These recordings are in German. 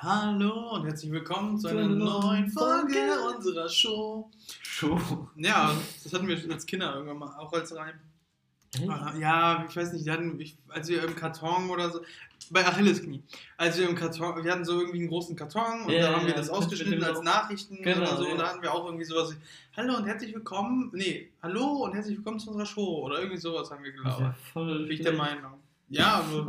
Hallo und herzlich willkommen zu einer neuen Folge unserer Show. Show. Ja, das hatten wir als Kinder irgendwann mal, auch als Reim. Ah, Ja, ich weiß nicht, wir hatten, ich, als wir im Karton oder so, bei Achillesknie, als wir im Karton, wir hatten so irgendwie einen großen Karton und Ja, da haben wir ja, das ausgeschnitten als Logo. Nachrichten Genau, oder so ja. und da hatten wir auch irgendwie sowas, wie, hallo und herzlich willkommen, nee, hallo und herzlich willkommen zu unserer Show oder irgendwie sowas haben wir gelabert. ja voll Bin ich der. Meinung. Ja, aber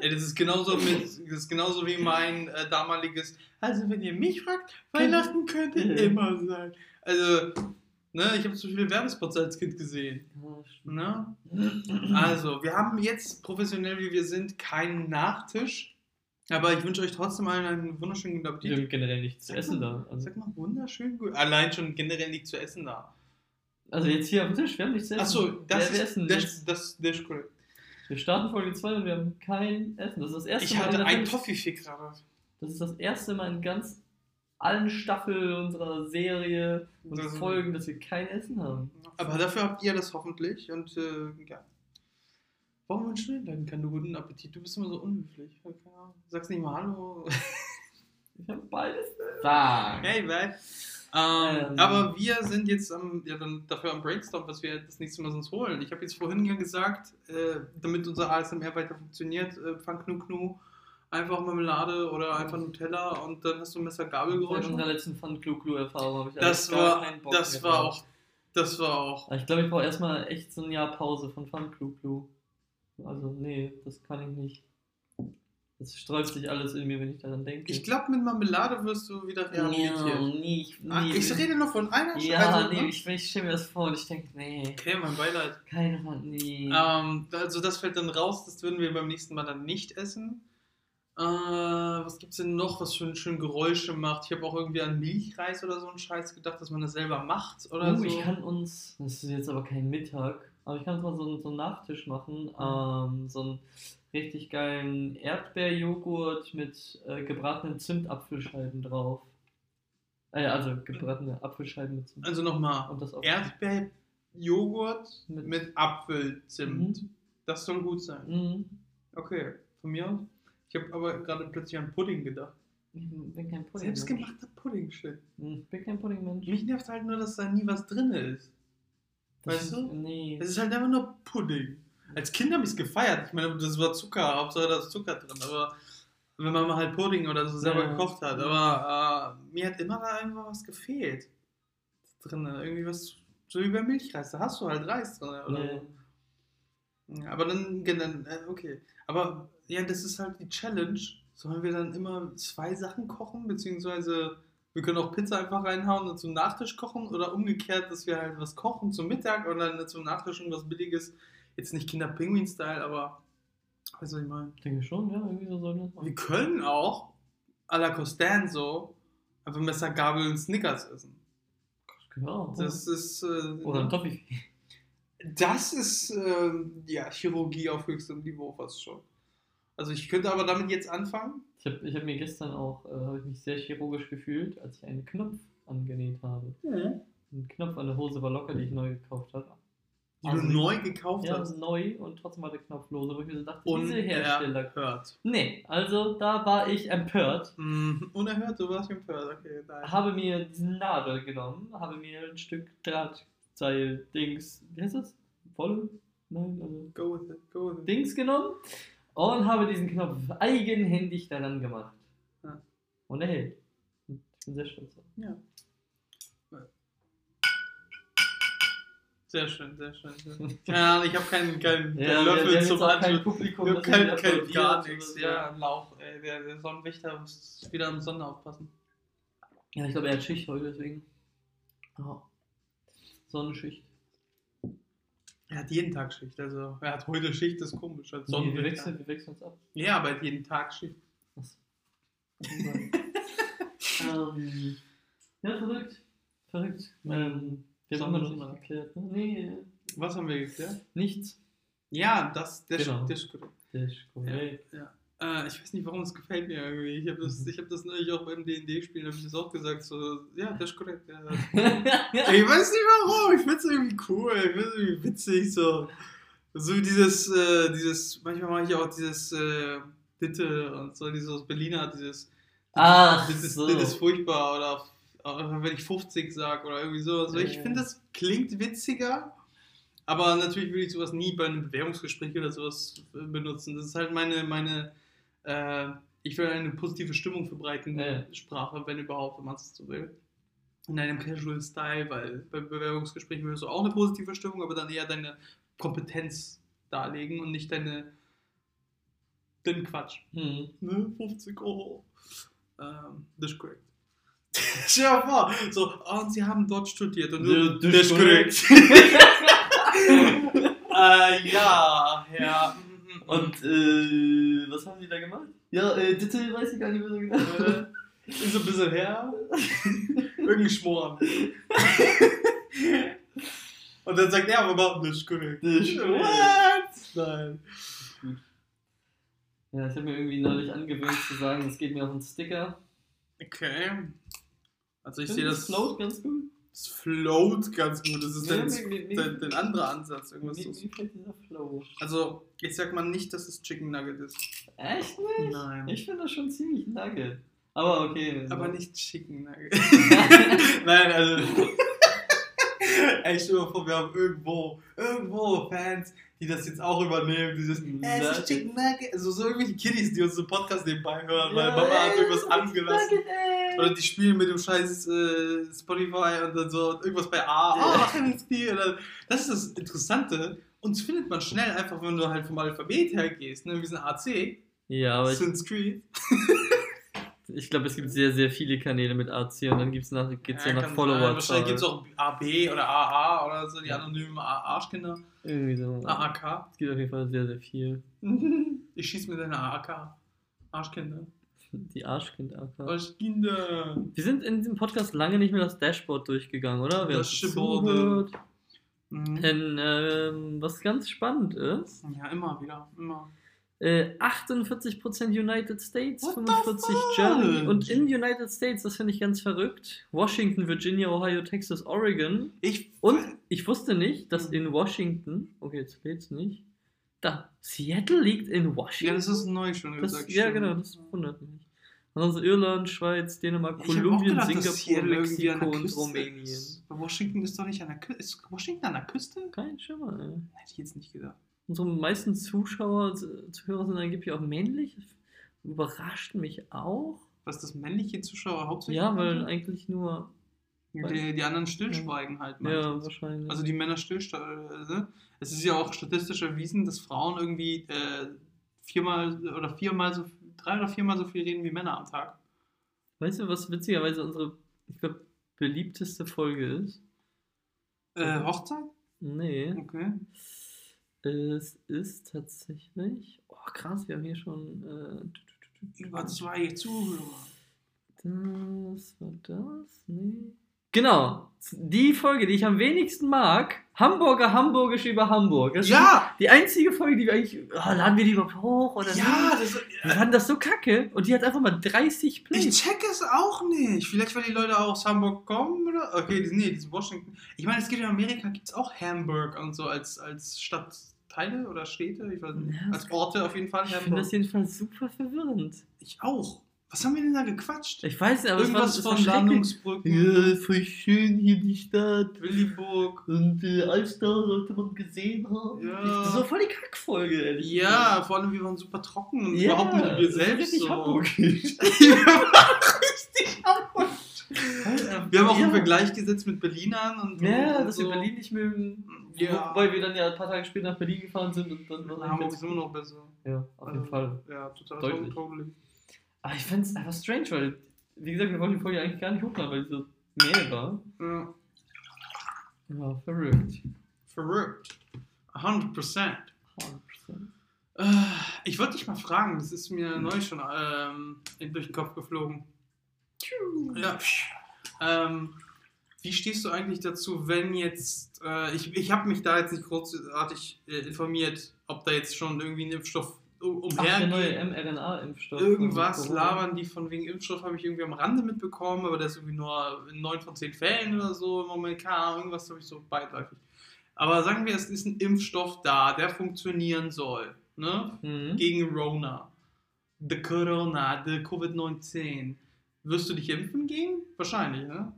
ey, das ist genauso mit, das ist genauso wie mein äh, damaliges. Also wenn ihr mich fragt, Weihnachten könnte immer sein. Also, ne, ich habe so viele Werbespots als Kind gesehen. Ne? Also, wir haben jetzt professionell wie wir sind keinen Nachtisch, aber ich wünsche euch trotzdem allen einen wunderschönen guten Wir Appetit. haben generell nichts zu essen da. Also, Sag mal, wunderschön gut. Allein schon generell nicht zu essen da. also jetzt hier auf dem Tisch, wir haben nichts zu essen. Achso, das, wir, wir ist, essen das, nichts. das, das ist korrekt. Wir starten Folge 2 und wir haben kein Essen. Das ist das erste Ich Mal. hatte in der einen Toffifee gerade. Das ist das erste Mal in ganz allen Staffeln unserer Serie und Das- Folgen, dass wir kein Essen haben. Aber dafür habt ihr das hoffentlich und äh, ja. Warum wünschen wir denn keinen guten Appetit? Du bist immer so unhöflich. Sagst nicht mal Hallo. Ich habe beides gesagt. hey, bye. Ähm, Ähm. aber wir sind jetzt am, ja, dann dafür am Brainstorm, was wir das nächste Mal uns holen. Ich habe jetzt vorhin ja gesagt, äh, damit unser ASMR weiter funktioniert, äh, Pfand Knu Knu, einfach Marmelade oder einfach Nutella und dann hast du Messer Seit Gabelgeräusche. unserer letzten Fun Clu Clu Erfahrung habe ich Das gar war, keinen Bock das war auch, das war auch. Ich glaube, ich brauche erstmal echt so ein Jahr Pause von Fun Clu Clu. Also, nee, das kann ich nicht. Das sträubt sich alles in mir, wenn ich daran denke. Ich glaube, mit Marmelade wirst du wieder ja, rehabilitiert. nee, ich, nee, Ah, ich rede nur von einer Ja, also, nee, ne? ich, ich stelle mir das vor und ich denke, nee, Okay, mein Beileid. keine Ahnung, nee. Ähm, also das fällt dann raus, das würden wir beim nächsten Mal dann nicht essen. Äh, was gibt's denn noch, was schön, schön Geräusche macht? Ich habe auch irgendwie an Milchreis oder so einen Scheiß gedacht, dass man das selber macht oder Oh, so. ich kann uns, das ist jetzt aber kein Mittag, aber ich kann uns mal so, einen- so einen Nachtisch machen. Ähm, so einen richtig geilen Erdbeerjoghurt mit äh, gebratenen Zimtapfelscheiben drauf. Äh, also gebratene Apfelscheiben mit Zimt. also nochmal, Erdbeerjoghurt Mit- mit, Apfelzimt. Mhm. Das soll gut sein. Mhm. Okay, von mir aus. Ich habe aber gerade plötzlich an Pudding gedacht. Ich bin kein Pudding. Selbstgemachter Pudding-Shit. Ich bin kein Pudding-Mensch. Mich nervt halt nur, dass da nie was drin ist. Weißt du? Nee. Es ist halt einfach nur Pudding. Als Kind habe ich es gefeiert. Ich meine, das war Zucker, Hauptsache da ist Zucker drin. Aber wenn man mal halt Pudding oder so selber Ja. gekocht hat. Aber äh, mir hat immer da irgendwas was gefehlt. Drin. Irgendwie was, so wie bei Milchreis. Da hast du halt Reis drin. Oder Nee. so. Aber dann, dann, äh, okay. Aber ja, das ist halt die Challenge. Sollen wir dann immer zwei Sachen kochen? Beziehungsweise wir können auch Pizza einfach reinhauen und zum Nachtisch kochen oder umgekehrt, dass wir halt was kochen zum Mittag und dann zum Nachtisch irgendwas Billiges. Jetzt nicht Kinder-Pinguin-Style, aber weißt du, was ich meine? Ich denke schon, ja, irgendwie so soll das Wir können auch à la Costanzo einfach Messer, Gabel und Snickers essen. Genau. Das ist. Äh, Oder ein ne? Toffee. Das ist äh, ja Chirurgie auf höchstem Niveau fast schon. Also ich könnte aber damit jetzt anfangen. Ich habe ich hab mir gestern auch, äh, habe ich mich sehr chirurgisch gefühlt, als ich einen Knopf angenäht habe. Ein Knopf an der Hose war locker, die ich neu gekauft habe. Die Also, du neu gekauft Ja, hast. neu und trotzdem war der Knopf lose, wo ich mir so dachte, diese Hersteller. Unerhört. Nee, also da war ich empört. Mhm. Unerhört, du warst empört. Okay, nein. Habe mir diese Nadel genommen, habe mir ein Stück Drahtseil, Dings, wie heißt das? Wolle? Nein, also Go with it, go with it. Dings genommen und habe diesen Knopf eigenhändig daran gemacht. Ja. Und er hält. Ich bin sehr stolz drauf. Ja. Sehr schön, sehr schön. Sehr schön. Ja, ich habe keinen, keinen, wir- wir Löffel haben jetzt zum kein Anschluss. Publikum, Ich das habe kein, gar nichts. Ja, ein Lauch. Ey, der, der Sonnenwächter muss wieder am Sonne aufpassen. Ja, ich glaube, er hat Schicht heute, deswegen. Oh. Sonnenschicht. Er hat jeden Tag Schicht. Also, er hat heute Schicht, das ist komisch. Als Nee, wir, wechseln, wir wechseln uns ab. Ja, aber er hat jeden Tag Schicht. ähm, ja, verrückt. Verrückt. Ähm, wir haben noch nicht geklärt. Ne? Nee, Was haben wir geklärt? nichts. Ja, das, das, Genau. das ist gut. Der ist korrekt. Ja. Äh, ich weiß nicht, warum es gefällt mir irgendwie. Ich habe das, ich hab das neulich auch beim D&D-Spielen, habe ich das auch gesagt. So, ja, das ist korrekt. Ja. ich weiß nicht warum. Ich finde es irgendwie cool. Ich finde es irgendwie witzig. So, so wie dieses, äh, dieses, manchmal mache ich auch dieses äh, Ditte und so, dieses Berliner, dieses Ach, das ist, so. das ist furchtbar. Oder, wenn ich 50 sage oder irgendwie so. Also ich finde, das klingt witziger. Aber natürlich würde ich sowas nie bei einem Bewerbungsgespräch oder sowas äh, benutzen. Das ist halt meine, meine äh, ich will eine positive Stimmung verbreiten, Ja. Sprache, wenn überhaupt, wenn man es so will. In einem Casual Style, weil bei Bewerbungsgesprächen willst du auch eine positive Stimmung, aber dann eher deine Kompetenz darlegen und nicht deine den Quatsch. Hm. Ne, 50 Euro. Ähm, das ist korrekt. Stell dir vor, so, oh, und sie haben dort studiert und du, das ist korrekt. äh, ja, ja. Und äh, was haben die da gemacht? Ja, äh, Titel weiß ich gar nicht mehr so genau. Äh, ist ein bisschen her. Irgendein Schmoren. Und dann sagt er aber, das ist korrekt. What? Nein. Ja, ich habe mir irgendwie neulich angewöhnt zu sagen, das geht mir auf den Sticker. Okay. Also ich sehe das das. float ganz gut. Das float ganz gut. Das ist Ja, dein, mir- mir- mir- dein, dein anderer Ansatz. Irgendwas Mir, so. mir dieser Flow. Also, ich sag mal nicht, dass es Chicken Nugget ist. Echt nicht? Nein. Ich finde das schon ziemlich nugget. Aber okay. Aber nicht Chicken Nugget. Nein, also. Ey, stell dir mal vor, wir haben irgendwo, irgendwo Fans, die das jetzt auch übernehmen. Dieses, äh, es ist Chicken Nugget. Also, so irgendwelche Kiddies, die uns so Podcast nebenbei hören, weil Mama hat irgendwas angelassen. Oder die spielen mit dem scheiß äh, Spotify und dann so irgendwas bei A. Ja. Oh, das ist das Interessante. Uns findet man schnell einfach, wenn du halt vom Alphabet her gehst. Ne? Wir sind AC, Ja, aber Creed. ich glaube, es gibt sehr, sehr viele Kanäle mit AC und dann gibt's nach, geht's ja, nach kann Follower. sein. Wahrscheinlich gibt es auch AB oder AA oder so, die anonymen A- Arschkinder. Irgendwie so. AAK. Es gibt auf jeden Fall sehr, sehr viel. Ich schieß mit einer AAK. Arschkinder. Die Arschkind-AK. Arschkinder. Wir sind in diesem Podcast lange nicht mehr das Dashboard durchgegangen, oder? Wer Das zuhört. Mhm. Denn ähm, was ganz spannend ist, Ja, immer wieder. Immer. äh, 48% United States, What the 45 fuck? Germany. Und in United States, das finde ich ganz verrückt, Washington, Virginia, Ohio, Texas, Oregon. Ich. Und ich wusste nicht, dass Mhm. in Washington, okay, jetzt lädt's nicht, da, Seattle liegt in Ja, Washington. das ist neu schon gesagt. ja, genau, das wundert mich. Ansonsten Irland, Schweiz, Dänemark, Ich Kolumbien, gedacht, Singapur, Mexiko und Rumänien. Ist. Washington ist doch nicht an der Küste. Ist Washington an der Küste? Kein Schimmer, ey. Hätte ich jetzt nicht gedacht. Unsere meisten Zuschauer, Zuhörer sind angeblich auch männlich. Überrascht mich auch. Was das männliche Zuschauer hauptsächlich Ja, weil eigentlich nur. die, die anderen stillschweigen halt. Ja, meistens. wahrscheinlich. Also die Männer stillschweigen. Es ist ja auch statistisch erwiesen, dass Frauen irgendwie äh, viermal oder viermal so drei oder viermal so viel reden wie Männer am Tag. weißt du, was witzigerweise unsere, ich glaube, beliebteste Folge ist? Äh. Hochzeit? Nee. Okay. Es ist tatsächlich. Oh, krass, wir haben hier schon. Äh, Über zwei Zuhörer. Das war das? Nee. Genau. Die Folge, die ich am wenigsten mag. Hamburger Hamburgisch über Hamburg. Das ist Ja! die einzige Folge, die wir eigentlich. Oh, laden wir die überhaupt hoch? Oder Ja, nicht? das, Wir fanden das so kacke. Und die hat einfach mal 30 ich Plays. check es auch nicht. Vielleicht, weil die Leute aus Hamburg kommen oder? Okay, die, nee, die sind Washington. Ich meine, es gibt in Amerika gibt es auch Hamburg und so als, als Stadtteile oder Städte. Ich weiß nicht. Ja, als Orte auf jeden Fall. Ich finde das jedenfalls super verwirrend. Ich auch. Was haben wir denn da gequatscht? Ich weiß nicht, aber Irgendwas es war, von es schrecklich. Landungsbrücken, Ja, voll schön hier die Stadt. Williburg. Und äh, Alster sollte man gesehen haben. Ja. Das war voll die Kackfolge, ehrlich Ja, vor allem wir waren super trocken und Ja, überhaupt nicht wir selbst. richtig So. hamburgisch. wir waren richtig Hamburg. Wir haben auch ja. einen Vergleich gesetzt mit Berlinern und Ja, und dass so. wir Berlin nicht mögen. Ja. Wobei wir dann ja ein paar Tage später nach Berlin gefahren sind und dann war Hamburg ist immer noch besser. Ja, auf jeden Also, Fall. Ja, total. Deutlich. Totally. Aber ich find's einfach strange, weil, wie gesagt, wir wollten die Folge eigentlich gar nicht hochladen, weil die so Nähe war. Ja, Ja, verrückt. verrückt. 100%. 100%. Äh, Ich wollte dich mal fragen, das ist mir neu schon ähm, durch den Kopf geflogen. Ja. Ähm, wie stehst du eigentlich dazu, wenn jetzt, äh, ich, ich habe mich da jetzt nicht großartig äh, informiert, ob da jetzt schon irgendwie ein Impfstoff u- Ach, der neue umhergeht. mRNA-Impfstoff. Irgendwas labern die von wegen Impfstoff, habe ich irgendwie am Rande mitbekommen, aber das ist irgendwie nur in 9 von 10 Fällen oder so im Moment, keine Ahnung, irgendwas habe ich so beiläufig. Aber sagen wir, es ist ein Impfstoff da, der funktionieren soll, ne? Mhm. Gegen Rona. the Corona, the Covid-19. Wirst du dich impfen gehen? Wahrscheinlich, ne?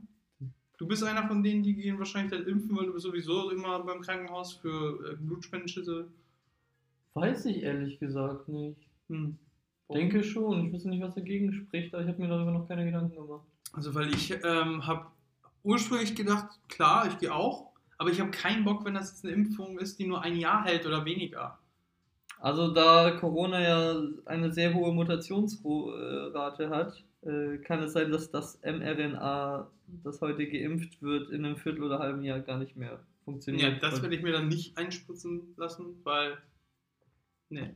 Du bist einer von denen, die gehen wahrscheinlich dann impfen, weil du bist sowieso immer beim Krankenhaus für äh, Blutspendenschüsse. Weiß ich ehrlich gesagt nicht. Hm. Denke schon. Ich weiß nicht, was dagegen spricht, aber ich habe mir darüber noch keine Gedanken gemacht. Also, weil ich ähm, habe ursprünglich gedacht, klar, ich gehe auch, aber ich habe keinen Bock, wenn das jetzt eine Impfung ist, die nur ein Jahr hält oder weniger. Also da Corona ja eine sehr hohe Mutationsrate hat, äh, kann es sein, dass das mRNA, das heute geimpft wird, in einem Viertel oder halben Jahr gar nicht mehr Ja, funktioniert. das werde ich mir dann nicht einspritzen lassen, weil. Nee.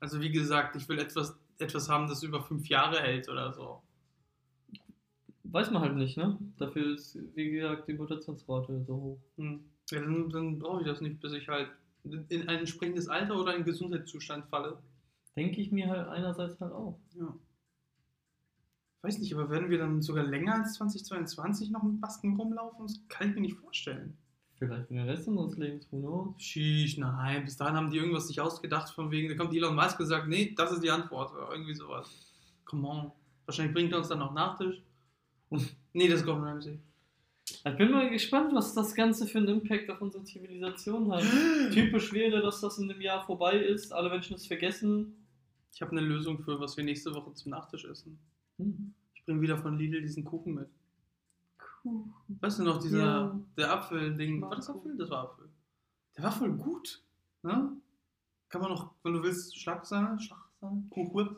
Also, wie gesagt, ich will etwas, etwas haben, das über fünf Jahre hält oder so. Weiß man halt nicht, ne? Dafür ist, wie gesagt, die Mutationsrate so hoch. Hm. Ja, dann, dann brauche ich das nicht, bis ich halt in ein entsprechendes Alter oder einen Gesundheitszustand falle. Denke ich mir halt einerseits halt auch. Ja. Weiß nicht, aber werden wir dann sogar länger als 2022 noch mit Masken rumlaufen? Das kann ich mir nicht vorstellen. Vielleicht für den Rest unseres Lebens, who knows? Sheesh, nein, bis dahin haben die irgendwas sich ausgedacht, von wegen, da kommt Elon Musk und sagt, nee, das ist die Antwort, oder irgendwie sowas. Come on. Wahrscheinlich bringt er uns dann noch Nachtisch. nee, das Gordon Ramsay. Ich bin mal gespannt, was das Ganze für einen Impact auf unsere Zivilisation hat. Typisch wäre, dass das in einem Jahr vorbei ist, alle Menschen es vergessen. Ich habe eine Lösung für, was wir nächste Woche zum Nachtisch essen. Hm. Ich bringe wieder von Lidl diesen Kuchen mit. Weißt du noch, dieser, Ja. der Apfel-Ding. War das. Apfel? Das war Apfel. Der war voll gut. Ne? Kann man noch, wenn du willst, Schlagsahne, Schlagsahne, Kuchwhip,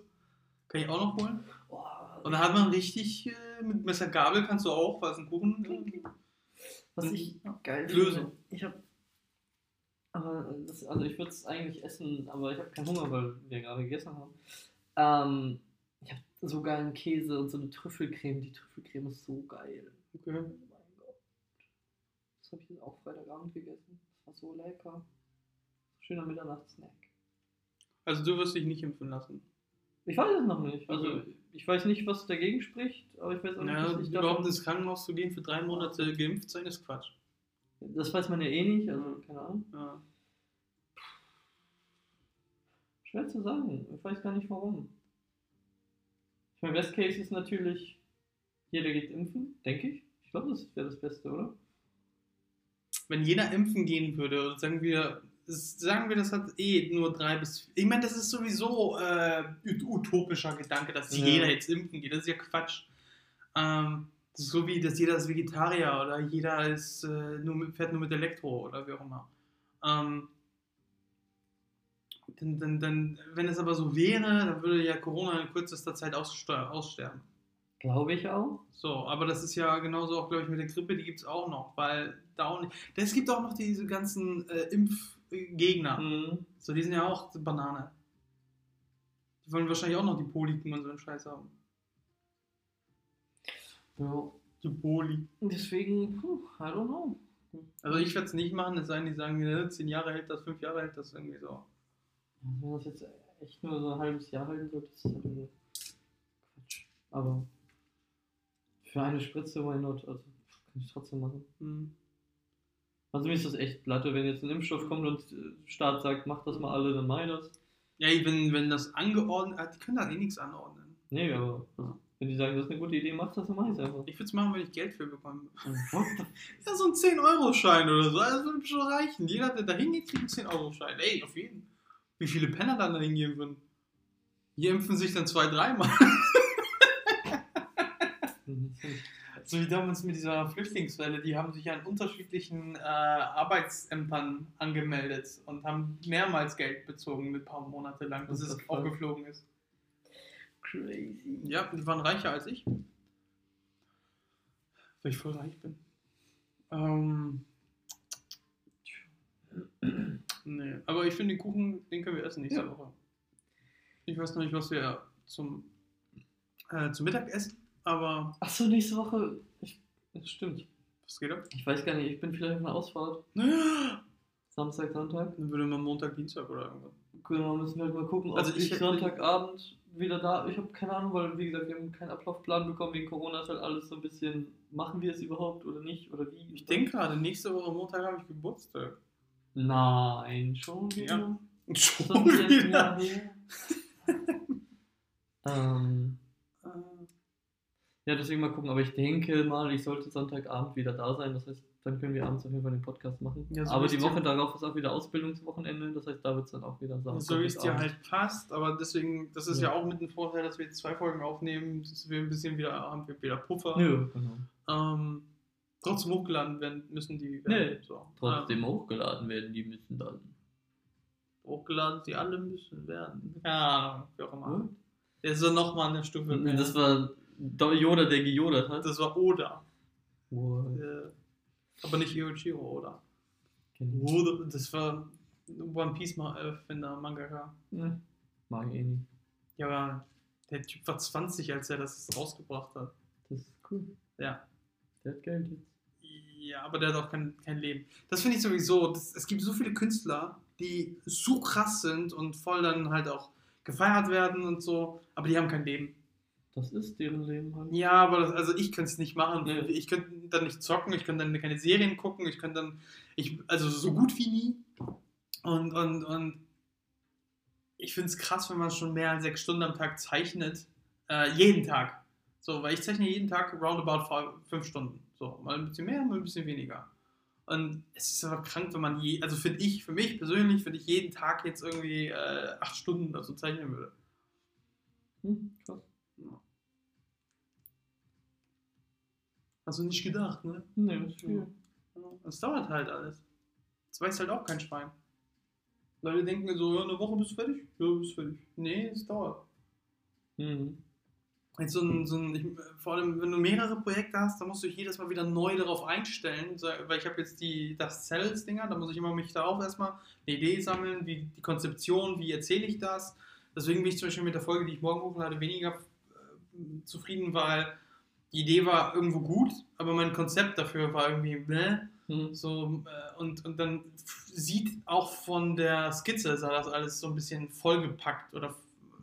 kann ich auch noch holen. Boah, Und da hat man richtig, äh, mit Messer Gabel kannst du auch, weil es ein Kuchen äh, was ich geil Lösung. finde. Ich habe aber das, also ich würde es eigentlich essen, aber ich habe keinen Hunger, weil wir gerade gegessen haben. Ähm, ich habe so geilen Käse und so eine Trüffelcreme. Die Trüffelcreme ist so geil. Okay. Oh mein Gott. Das habe ich jetzt auch Freitagabend gegessen. Das war so lecker. Schöner Mitternachtssnack. Also du wirst dich nicht impfen lassen. Ich weiß es noch nicht. Also Okay. ich weiß nicht, was dagegen spricht, aber ich weiß auch nicht, Ja, was ich überhaupt ins Krankenhaus zu gehen für drei Monate geimpft sein ist Quatsch. Das weiß man ja eh nicht, also keine Ahnung. Ja. Schwer zu sagen. Ich weiß gar nicht warum. Ich meine, Best Case ist natürlich, jeder geht impfen, denke ich. Ich glaube, das wäre das Beste, oder? Wenn jeder impfen gehen würde, sagen wir, das- sagen wir, das hat eh nur drei bis. Ich meine, das ist sowieso äh, ut- utopischer Gedanke, dass Ja. jeder jetzt impfen geht. Das ist ja Quatsch. Ähm, so wie, dass jeder ist Vegetarier oder jeder ist, äh, nur mit, fährt nur mit Elektro oder wie auch immer. Ähm, dann, dann, dann, wenn es aber so wäre, dann würde ja Corona in kürzester Zeit aussterben. Glaube ich auch. So, aber das ist ja genauso auch, glaube ich, mit der Grippe, die gibt es auch noch, weil da auch nicht. Es gibt auch noch diese ganzen äh, Impfgegner. Mhm. So, die sind ja auch Banane. Die wollen wahrscheinlich auch noch die Poliken und so einen Scheiß haben. Ja. Die Poli. Deswegen, puh, I don't know. Also ich werde es nicht machen, es sei denn, die sagen, ja, 10 Jahre hält das, 5 Jahre hält das irgendwie so. Also wenn das jetzt echt nur so ein halbes Jahr halten wird, ist das halt Quatsch. Aber für eine Spritze, why not? Also kann ich trotzdem machen. Hm. Also mir ist das echt Platte, wenn jetzt ein Impfstoff kommt und der Staat sagt, macht das mal alle, dann mach das. Ja, wenn, wenn das angeordnet hat, die können da eh nichts anordnen. Nee, aber wenn die sagen, das ist eine gute Idee, mach das, dann mach ich es einfach. Ich würde es machen, wenn ich Geld für bekomme. Ja, so ein 10-Euro-Schein oder so, das würde schon reichen. Jeder, der da hingeht, kriegt einen 10-Euro-Schein. Ey, auf jeden. Wie viele Penner dann da hingehen würden? Die impfen sich dann zwei, dreimal. So wie damals mit dieser Flüchtlingswelle, die haben sich an unterschiedlichen äh, Arbeitsämtern angemeldet und haben mehrmals Geld bezogen mit ein paar Monate lang, bis es aufgeflogen ist. Crazy. Ja, die waren reicher als ich. Weil ich voll reich bin. Ähm, nee, aber ich finde den Kuchen, den können wir essen nächste Ja. Woche. Ich weiß noch nicht, was wir zum, äh, zum Mittag essen, aber Achso, nächste Woche. Ich, das stimmt. was geht ab? Ich weiß gar nicht, ich bin vielleicht auf einer Ausfahrt. Dann Samstag, Sonntag. würde man Montag, Dienstag oder irgendwas. Genau, müssen wir halt mal gucken, ob Also ich ich, hätte- Sonntagabend wieder da. Ich habe keine Ahnung, weil wie gesagt, wir haben keinen Ablaufplan bekommen wegen Corona. Ist halt alles so ein bisschen, machen wir es überhaupt oder nicht oder wie? Ich denke gerade, nächste Woche Montag habe ich Geburtstag. Nein, schon wieder. Ja. Schon wieder. Ähm, Äh, ja, deswegen mal gucken. Aber ich denke mal, ich sollte Sonntagabend wieder da sein. Das heißt, dann können wir abends auf jeden Fall den Podcast machen. Ja, so aber die Woche darauf ist auch wieder Ausbildungswochenende. Das heißt, da wird es dann auch wieder Samstag. so wie es dir halt passt, aber deswegen, das ist ja. Ja. auch mit dem Vorteil, dass wir jetzt zwei Folgen aufnehmen, dass wir ein bisschen wieder, haben wir wieder Puffer. Nö, genau. Ähm, trotzdem hochgeladen werden müssen die. Nee, so. Trotzdem hochgeladen werden, die müssen dann. Ähm, hochgeladen, die alle müssen werden. Ahnung, wie auch immer. Hm? Der ist so nochmal eine Stufe mehr. Das war Yoda, der gejodert hat. das war Oda. What? Äh, aber nicht Yoichiro Oda. Oda. Das war One Piece Erfinder, Mangaka. Ne, Mag ich eh nicht. Ja, aber der Typ war 20, als er das rausgebracht hat. Das ist cool. Ja. Der hat Geld jetzt. Ja, aber der hat auch kein, kein Leben. Das finde ich sowieso. Das, es gibt so viele Künstler, die so krass sind und voll dann halt auch gefeiert werden und so, aber die haben kein Leben. Das ist deren Leben halt. Ja, aber das, also ich könnte es nicht machen. Nee. Ich könnte dann nicht zocken, ich könnte dann keine Serien gucken, ich könnte dann, ich, also so gut wie nie. Und, und, und ich finde es krass, wenn man schon mehr als sechs Stunden am Tag zeichnet. Äh, jeden Tag. So, weil ich zeichne jeden Tag roundabout fünf Stunden. So, mal ein bisschen mehr, mal ein bisschen weniger. Und es ist aber krank, wenn man je, also finde ich, für mich persönlich, wenn ich jeden Tag jetzt irgendwie äh, acht Stunden oder so zeichnen würde. Hm, krass. Also nicht gedacht, ne? Nee, das ist viel. Ja, Es dauert halt alles. Das weiß halt auch kein Schwein. Leute denken so, ja, eine Woche bist du fertig? Ja, bist fertig. Nee, es dauert. Mhm. Jetzt so ein, so ein ich, vor allem, wenn du mehrere Projekte hast, dann musst du dich jedes Mal wieder neu darauf einstellen, weil ich habe jetzt die das Cells-Dinger, da muss ich immer mich darauf erstmal eine Idee sammeln, wie die Konzeption, wie erzähle ich das. Deswegen bin ich zum Beispiel mit der Folge, die ich morgen hochlade, weniger äh, zufrieden, weil die Idee war irgendwo gut, aber mein Konzept dafür war irgendwie, ne? Mhm. So, äh, und, und dann sieht auch von der Skizze, sah das alles so ein bisschen vollgepackt oder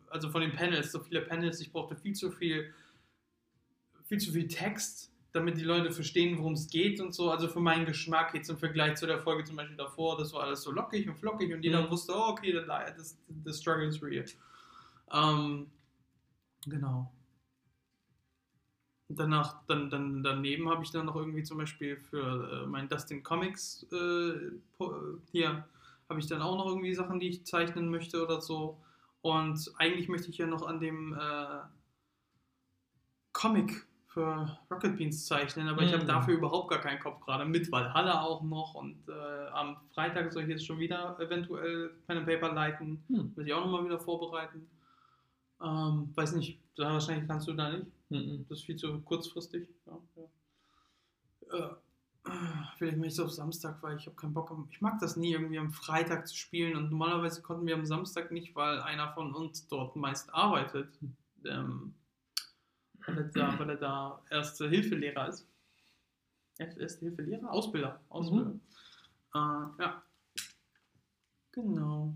also von den Panels, so viele Panels, ich brauchte viel zu viel, viel zu viel Text, damit die Leute verstehen, worum es geht und so. Also für meinen Geschmack jetzt im Vergleich zu der Folge zum Beispiel davor, das war alles so lockig und flockig und jeder Mhm. wusste, oh, okay, the, das, the struggle is real. Ähm, genau. Danach, dann, dann, daneben habe ich dann noch irgendwie zum Beispiel für äh, mein Dustin Comics äh, hier habe ich dann auch noch irgendwie Sachen, die ich zeichnen möchte oder so. Und eigentlich möchte ich ja noch an dem äh, Comic für Rocket Beans zeichnen, aber ich habe Mhm. dafür überhaupt gar keinen Kopf gerade mit Valhalla auch noch und äh, am Freitag soll ich jetzt schon wieder eventuell Pen and Paper leiten, Hm. muss ich auch nochmal wieder vorbereiten. Ähm, weiß nicht, da wahrscheinlich kannst du da nicht. Mhm. Das ist viel zu kurzfristig. Ja, ja. Äh, vielleicht mache ich es auf Samstag, weil ich habe keinen Bock. Ich mag das nie, irgendwie am Freitag zu spielen. Und normalerweise konnten wir am Samstag nicht, weil einer von uns dort meist arbeitet. Ähm, weil, er da, weil er da erste Hilfelehrer ist. Erste Hilfelehrer? Ausbilder. Ausbilder. Äh, ja. Genau.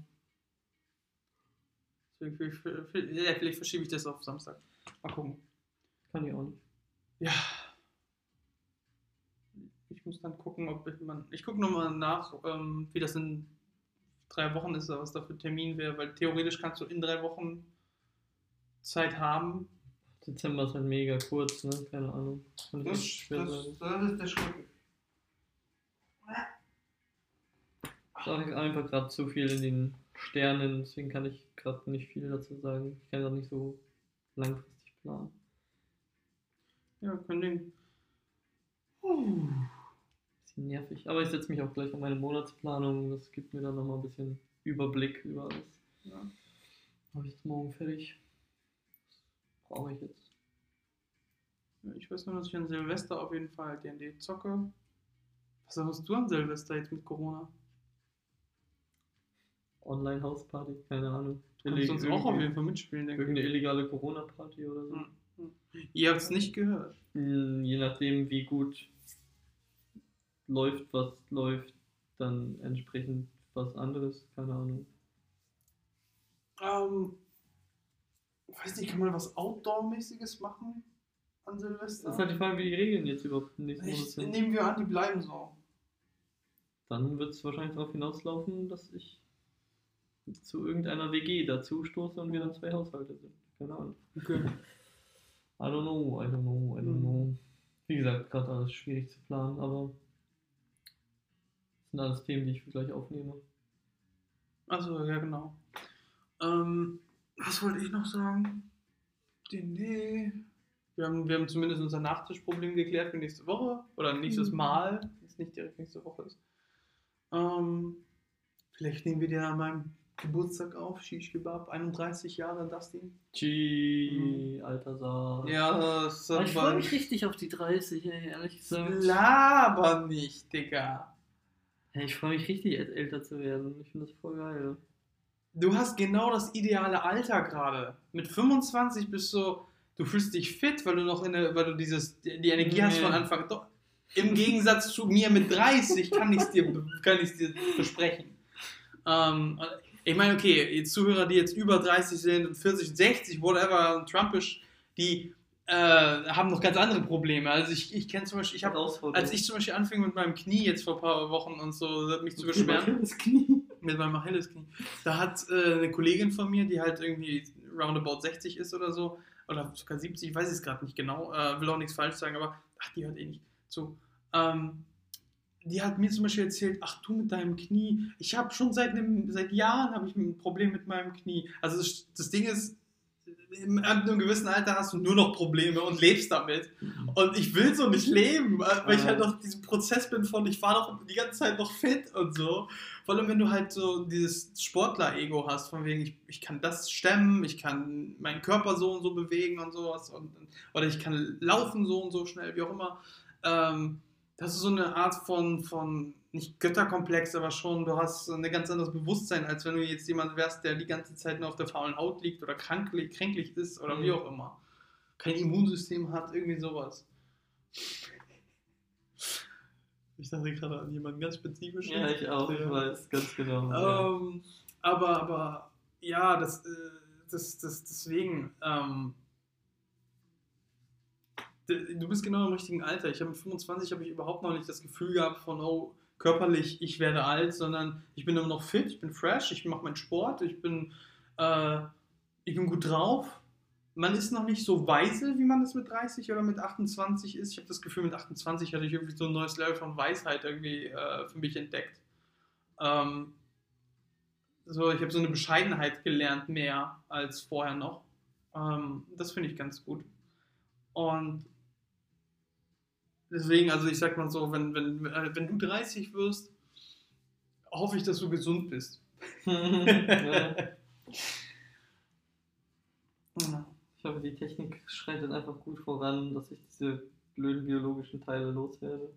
Vielleicht, vielleicht, verschiebe ich das auf Samstag. Mal gucken. Kann ich auch nicht. Ja. Ich muss dann gucken, ob ich man. Ich gucke nochmal nach, ähm, wie das in drei Wochen ist, was da für Termin wäre, weil theoretisch kannst du in drei Wochen Zeit haben. Dezember ist halt mega kurz, ne? Keine Ahnung. Kann Das, das, das ist der Schrecken. Ich sage einfach gerade zu viel in den Sternen, deswegen kann ich gerade nicht viel dazu sagen. Ich kann gerade nicht so langfristig planen. Ja, kein Ding. Bisschen nervig. Aber ich setze mich auch gleich an meine Monatsplanung. Das gibt mir dann nochmal ein bisschen Überblick über alles. Ja. Habe ich jetzt morgen fertig. Das brauche ich jetzt. Ich weiß nur, dass ich an Silvester auf jeden Fall D&D zocke. Was hast du an Silvester jetzt mit Corona? Online-Hausparty, keine Ahnung. Du kannst uns auch auf jeden Fall mitspielen, denke Irgendeine illegale Corona-Party oder so. Hm, hm. Ihr habt es nicht gehört. Hm, Je nachdem, wie gut läuft, was läuft, dann entsprechend was anderes, keine Ahnung. Ähm, weiß nicht, kann man was Outdoor-mäßiges machen an Silvester? Das ist halt die Frage, wie die Regeln jetzt überhaupt ich, sind. nehmen wir an, die bleiben so. Dann wird es wahrscheinlich darauf hinauslaufen, dass ich zu irgendeiner WG dazu stoße und wir dann zwei Haushalte sind. Keine Ahnung. Okay. I don't know, I don't know, I don't Mhm. know. Wie gesagt, gerade alles schwierig zu planen, aber das sind alles Themen, die ich gleich aufnehme. Also, ja, genau. Ähm, was wollte ich noch sagen? Nee. Wir haben, wir haben zumindest unser Nachtischproblem geklärt für nächste Woche. Oder nächstes Mhm. Mal, wenn es nicht direkt nächste Woche ist. Ähm, vielleicht nehmen wir dir an meinem Geburtstag auf. Shish Kebab, 31 Jahre, Dustin. G, alter Saar. Ja, das Aber ich freue mich richtig auf die 30, ey, ehrlich gesagt. Laber nicht, Digga. Hey, ich freue mich richtig, äl- älter zu werden. Ich finde das voll geil. Du hast genau das ideale Alter gerade. Mit 25 bist du, du fühlst dich fit, weil du noch in der, weil du dieses, die Energie hast Nee. von Anfang. Doch, Im Gegensatz zu mir mit 30 kann ich es dir, kann ich's dir versprechen. Ähm, ich meine, okay, die Zuhörer, die jetzt über 30 sind und 40, 60, whatever, Trumpisch, die äh, haben noch ganz andere Probleme. Also ich, ich kenne zum Beispiel, ich habe, als ich zum Beispiel anfing mit meinem Knie jetzt vor ein paar Wochen und so, mich zu beschweren, mit meinem Achillesknie. Da hat äh, eine Kollegin von mir, die halt irgendwie roundabout 60 ist oder so, oder sogar 70, ich weiß es gerade nicht genau, äh, will auch nichts falsch sagen, aber ach, die hört eh nicht zu. Ähm, die hat mir zum Beispiel erzählt, ach du mit deinem Knie, ich habe schon seit, einem, seit Jahren habe ich ein Problem mit meinem Knie. Also das, das Ding ist, in einem gewissen Alter hast du nur noch Probleme und lebst damit. Und ich will so nicht leben, weil ich halt noch diesen Prozess bin von, ich war doch die ganze Zeit noch fit und so. Vor allem, wenn du halt so dieses Sportler-Ego hast, von wegen, ich, ich kann das stemmen, ich kann meinen Körper so und so bewegen und sowas. Und, oder ich kann laufen so und so schnell, wie auch immer. Ähm, das ist so eine Art von, von, nicht Götterkomplex, aber schon, du hast ein ganz anderes Bewusstsein, als wenn du jetzt jemand wärst, der die ganze Zeit nur auf der faulen Haut liegt oder kranklich, kränklich ist oder Mhm. wie auch immer. Kein Immunsystem hat, irgendwie sowas. Ich dachte gerade an jemanden ganz spezifischen. Ja, ich auch, ich Ja. weiß ganz genau. ja. Ähm, aber, aber ja, das, äh, das, das deswegen. Ähm, du bist genau im richtigen Alter. Ich habe mit 25 habe ich überhaupt noch nicht das Gefühl gehabt von oh körperlich ich werde alt, sondern ich bin immer noch fit, ich bin fresh, ich mache meinen Sport, ich bin äh, ich bin gut drauf. Man ist noch nicht so weise, wie man das mit 30 oder mit 28 ist. Ich habe das Gefühl, mit 28 hatte ich irgendwie so ein neues Level von Weisheit irgendwie äh, für mich entdeckt. Ähm, so, ich habe so eine Bescheidenheit gelernt mehr als vorher noch. Ähm, das finde ich ganz gut. Und deswegen, also ich sag mal so, wenn, wenn, äh, wenn du 30 wirst, hoffe ich, dass du gesund bist. ja. Ich hoffe, die Technik schreitet einfach gut voran, dass ich diese blöden biologischen Teile loswerde.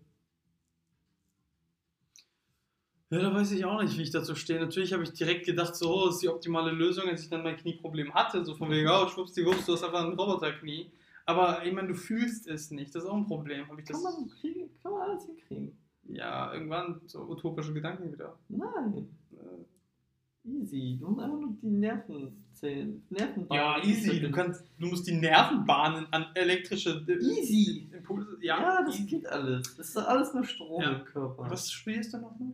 Ja, da weiß ich auch nicht, wie ich dazu stehe. Natürlich habe ich direkt gedacht, so, oh, das ist die optimale Lösung, als ich dann mein Knieproblem hatte. So von wegen, oh, schwuppsdiwupps, du hast einfach ein Roboterknie. Aber ich meine, du fühlst es nicht. Das ist auch ein Problem. Habe ich das? Kann man, kriegen, kann man alles hinkriegen. Ja, irgendwann so utopische Gedanken wieder. Nein, Äh, easy. Du musst einfach nur die Nervenzellen, Nervenbahnen. Ja, easy. Du, kannst, du musst die Nervenbahnen an elektrische äh, Easy. Impulse. Ja, Ja, das easy. geht alles. Das ist alles nur Strom Ja. im Körper. Was studierst du noch? mal?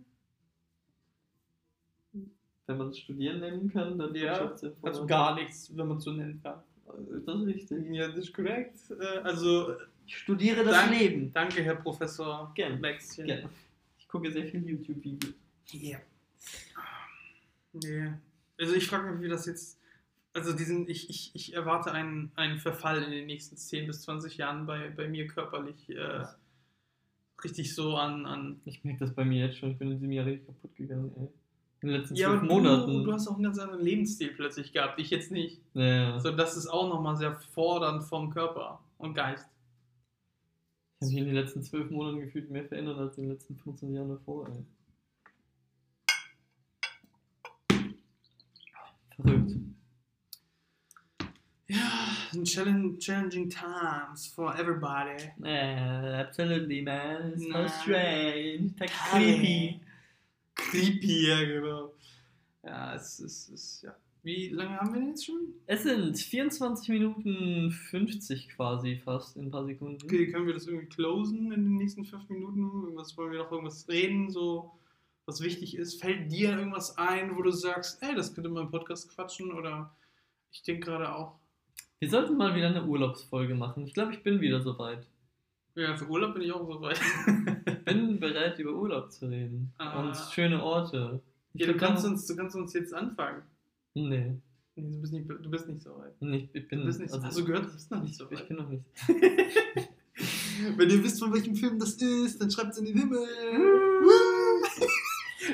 Wenn man es studieren nennen kann, dann Ja, Wirtschaftsinformatik. Also gar nichts, wenn man es so nennen kann. Das ist richtig. Ja, das ist korrekt. Äh, Also, Ich studiere das Dank- Leben. danke, Herr Professor Gern. Maxchen. Gerne. Ich gucke sehr viel YouTube-Videos. Ja. Nee. Also ich frage mich, wie das jetzt. Also diesen, ich, ich, ich erwarte einen, einen Verfall in den nächsten 10 bis 20 Jahren bei, bei mir körperlich äh, richtig so an. an Ich merke das bei mir jetzt schon. Ich bin in diesem Jahr richtig kaputt gegangen, ey. In den letzten ja, zwölf Monaten. Du, du hast auch einen ganz anderen Lebensstil plötzlich gehabt, ich jetzt nicht. ja. Also das ist auch nochmal sehr fordernd vom Körper und Geist. Ich habe mich in den letzten zwölf Monaten gefühlt mehr verändert als in den letzten 15 Jahren davor, ey. Verrückt. Ja, challenge, challenging times for everybody. Uh, absolutely, man. It's so strange. Like Creepy. Creepy, ja, genau. Ja, es ist, ja. Wie lange haben wir denn jetzt schon? Es sind 24 Minuten 50 quasi fast in ein paar Sekunden. Okay, können wir das irgendwie closen in den nächsten fünf Minuten? Irgendwas wollen wir noch irgendwas reden, so was wichtig ist? Fällt dir irgendwas ein, wo du sagst, ey, das könnte man im Podcast quatschen? Oder ich denke gerade auch. Wir sollten mal wieder eine Urlaubsfolge machen. Ich glaube, ich bin wieder soweit. Ja, für Urlaub bin ich auch soweit. Ich bin bereit, über Urlaub zu reden. Ah. Und schöne Orte. Ich ja, du, kannst uns, du kannst uns jetzt anfangen. Nee, Nee, du bist nicht, du bist nicht so weit. nicht, ich bin. Du bist nicht, also- hast du gehört, du bist noch nicht so Ich weit. bin noch nicht. Wenn ihr wisst, von welchem Film das ist, dann schreibt es in den Himmel.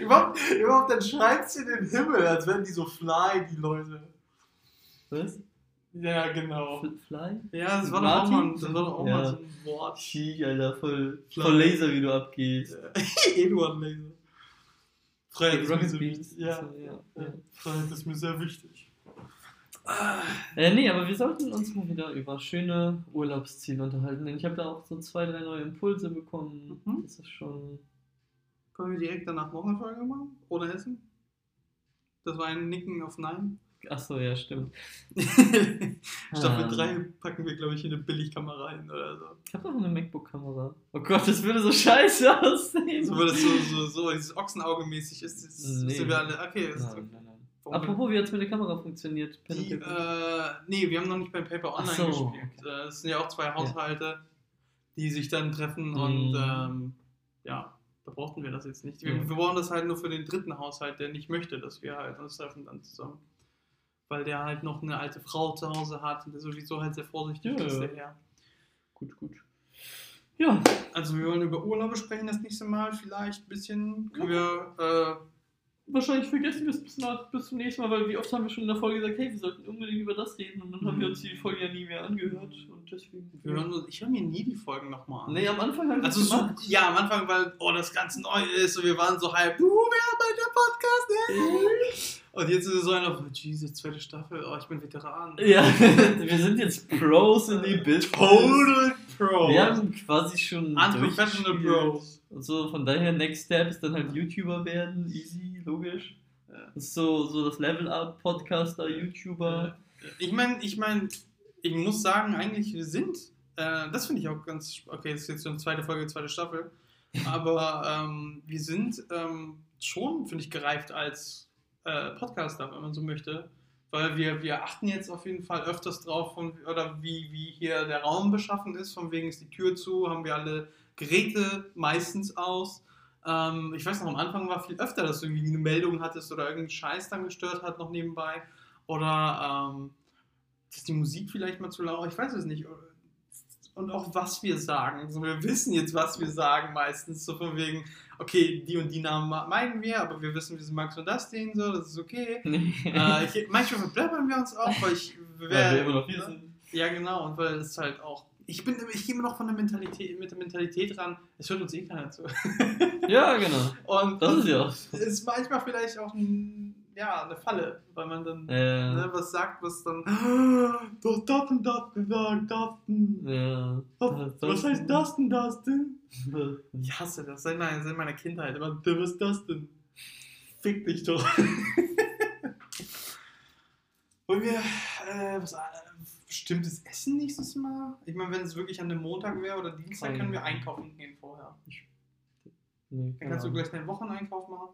überhaupt, überhaupt, dann schreibt es in den Himmel, als wären die so fly, die Leute. Was? Ja, genau. F- Fly? Ja, das war doch auch mal, Martin? das war doch auch Ja. mal so ein Wort. Schick, Alter, voll, Fly. voll Laser, wie du abgehst. Eduard Laser. Freiheit ist mir Beans. wichtig. Ja. Ja, ja. Freiheit ist mir sehr wichtig. Äh, nee, aber wir sollten uns mal wieder über schöne Urlaubsziele unterhalten, denn ich habe da auch so zwei, drei neue Impulse bekommen. Mhm. Das ist schon. Können wir direkt danach noch eine Folge machen? Ohne Essen? Das war ein Nicken auf Nein. Achso, ja, stimmt. Staffel Ähm. 3 packen wir, glaube ich, in eine Billigkamera hin oder so. Ich habe noch eine MacBook-Kamera. Oh Gott, das würde so scheiße aussehen. So, weil das so, so, so dieses Ochsenauge-mäßig ist, das Nee. sind wir alle. Okay, das ist Nein, nein, Apropos, wie hat es mit der Kamera funktioniert? Pen Die, äh, nee, wir haben noch nicht beim Paper Online so, gespielt. Äh, Es sind ja auch zwei Haushalte, die sich dann treffen Mhm. und ähm, ja, da brauchten wir das jetzt nicht. Wir, Ja. wir brauchen das halt nur für den dritten Haushalt, der nicht möchte, dass wir halt uns treffen dann zusammen. Weil der halt noch eine alte Frau zu Hause hat und der sowieso halt sehr vorsichtig Ja, ist, ja. der Herr. Gut, gut. Ja, Also wir wollen über Urlaube sprechen das nächste Mal vielleicht ein bisschen. Können wir, wahrscheinlich vergessen wir es bis, nach, bis zum nächsten Mal, weil wie oft haben wir schon in der Folge gesagt, hey, wir sollten unbedingt über das reden und dann haben wir uns die Folge ja nie mehr angehört und deswegen. äh, wir hören uns, ich höre mir nie die Folgen nochmal an. Nee, am Anfang haben wir Also so, ja, am Anfang, weil oh, das ganz neu ist und wir waren so hyped, uh, wir haben bald der Podcast, ey. Und jetzt ist es so einer, oh, Jesus, zweite Staffel, oh, ich bin Veteran. Ja, wir sind jetzt Pros in die Bild. Total Pro. Wir haben quasi schon Unprofessional. Bros. Und so, von daher, Next Step ist dann halt YouTuber werden, easy, logisch. Ja. Das ist so, so das Level-Up, Podcaster, YouTuber. Ich meine, ich meine, ich muss sagen, eigentlich, wir sind, äh, das finde ich auch ganz, okay, das ist jetzt eine zweite Folge, zweite Staffel, aber ähm, wir sind ähm, schon, finde ich, gereift als äh, Podcaster, wenn man so möchte. Weil wir, wir achten jetzt auf jeden Fall öfters drauf, von, oder wie, wie hier der Raum beschaffen ist. Von wegen ist die Tür zu, haben wir alle Geräte meistens aus. Ähm, ich weiß noch, am Anfang war viel öfter, dass du irgendwie eine Meldung hattest oder irgendein Scheiß dann gestört hat noch nebenbei. Oder ähm, dass die Musik vielleicht mal zu laut, ich weiß es nicht. Und auch was wir sagen. So, wir wissen jetzt, was wir sagen meistens. So von wegen, okay, die und die Namen meinen wir, aber wir wissen, wir sind Max und Dustin, so, das ist okay. äh, ich, manchmal verbleibern wir uns auch, weil ich. Weil wir immer noch hier sind. Ja, genau, und weil es halt auch. Ich bin, ich gehe immer noch von der Mentalität, mit der Mentalität ran, es hört uns eh keiner zu. Ja, genau. Und Das ist ja auch. ist manchmal vielleicht auch ein, ja, eine Falle, weil man dann Äh, ne, was sagt, was dann. "Ah, hast das und das gesagt, Dustin. ja. Was, Das- was heißt das denn, Dustin? das- Ich hasse das, seit meiner, seit meiner Kindheit. Aber du, was ist das denn? Fick dich doch. Wollen wir äh, was, äh, bestimmtes Essen nächstes Mal? Ich meine, wenn es wirklich an einem Montag wäre oder Dienstag, können wir einkaufen gehen vorher. Nee, Dann kannst du gleich deinen Wocheneinkauf machen.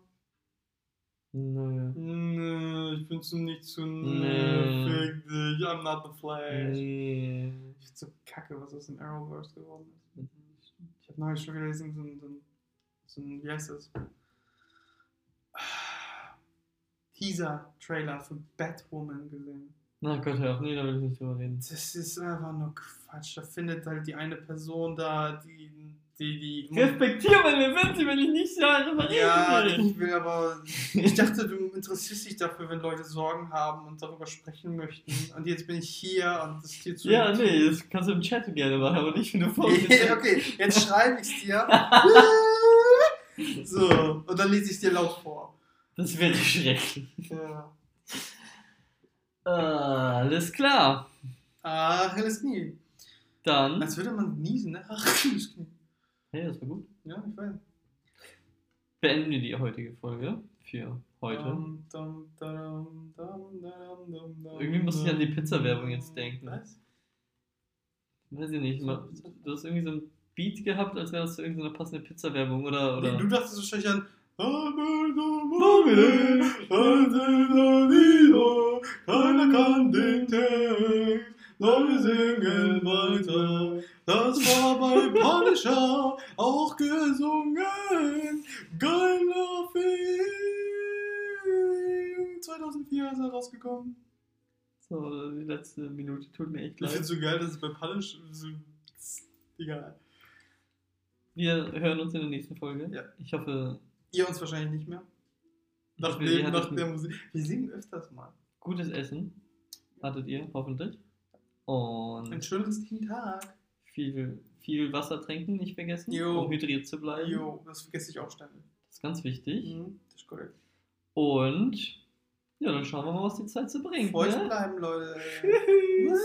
Nö. Nö, ich find's nicht zu Nee. Fick dich, I'm not the Flash. Nee. Ich find's so kacke, was aus dem Arrowverse geworden ist. Ich habe neulich schon diesen, so, ein- so, ein- so ein, wie heißt das? Teaser-Trailer für Batwoman gesehen. Na Gott, hör auf, nee, da will ich nicht drüber reden. Das ist einfach nur Quatsch. Da findet halt die eine Person da, die, die, die. Respektiere meine Wünsche, wenn ich nicht darüber reden ja, will. ich will aber. Ich dachte, du interessierst dich dafür, wenn Leute Sorgen haben und darüber sprechen möchten. Und jetzt bin ich hier und das ist dir zu. Ja, nee, das kannst du im Chat gerne machen, aber nicht, wenn du vorgehst. okay, jetzt schreibe ich es dir. so, und dann lese ich es dir laut vor. Das wäre schrecklich. Ja. Ah, alles klar. Ach, helles Knie. Dann. Als würde man niesen, ne? Ach, helles Knie. Hey, das war gut. Ja, ich weiß. Beenden wir die heutige Folge für heute. Dum, dum, dum, Irgendwie muss ich an die Pizza-Werbung jetzt denken. Was? Weiß ich nicht. mal- Du hast irgendwie so ein Beat gehabt, als wäre das so irgendeine passende Pizza-Werbung oder. oder Nee, du dachtest wahrscheinlich an. Keiner kann den rausgekommen. So, die letzte Minute tut mir echt Ich finde leid. so geil, dass es bei Punisher so. Egal. Wir hören uns in der nächsten Folge. Ja. Ich hoffe, Ihr uns wahrscheinlich nicht mehr. Nach, hoffe, dem, nach der Musik. Wir singen öfters mal. gutes Essen hattet ihr, hoffentlich. Einen Und schönen restlichen Tag. viel, viel Wasser trinken, nicht vergessen, Jo. um hydriert zu bleiben. Jo, das vergesse ich auch ständig. Das ist ganz wichtig. Mhm, das ist korrekt. Und ja, dann schauen wir mal, was die Zeit so bringt. Feucht Ne? bleiben, Leute. Tschüss.